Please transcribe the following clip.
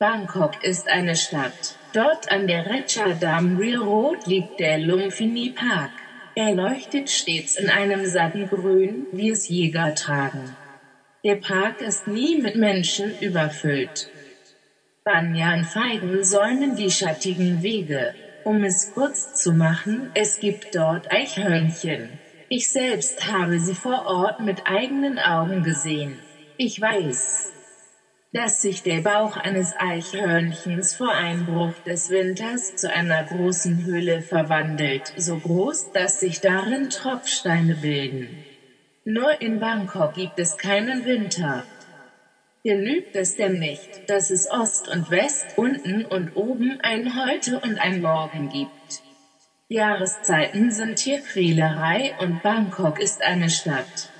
Bangkok ist eine Stadt. Dort an der Ratchadam Railroad liegt der Lumpini Park. Er leuchtet stets in einem satten Grün, wie es Jäger tragen. Der Park ist nie mit Menschen überfüllt. Banyan-Feigen säumen die schattigen Wege. Um es kurz zu machen, es gibt dort Eichhörnchen. Ich selbst habe sie vor Ort mit eigenen Augen gesehen. Ich weiß, dass sich der Bauch eines Eichhörnchens vor Einbruch des Winters zu einer großen Höhle verwandelt, so groß, dass sich darin Tropfsteine bilden. Nur in Bangkok gibt es keinen Winter. Genügt es denn nicht, dass es Ost und West, unten und oben ein Heute und ein Morgen gibt? Jahreszeiten sind hier Quälerei und Bangkok ist eine Stadt.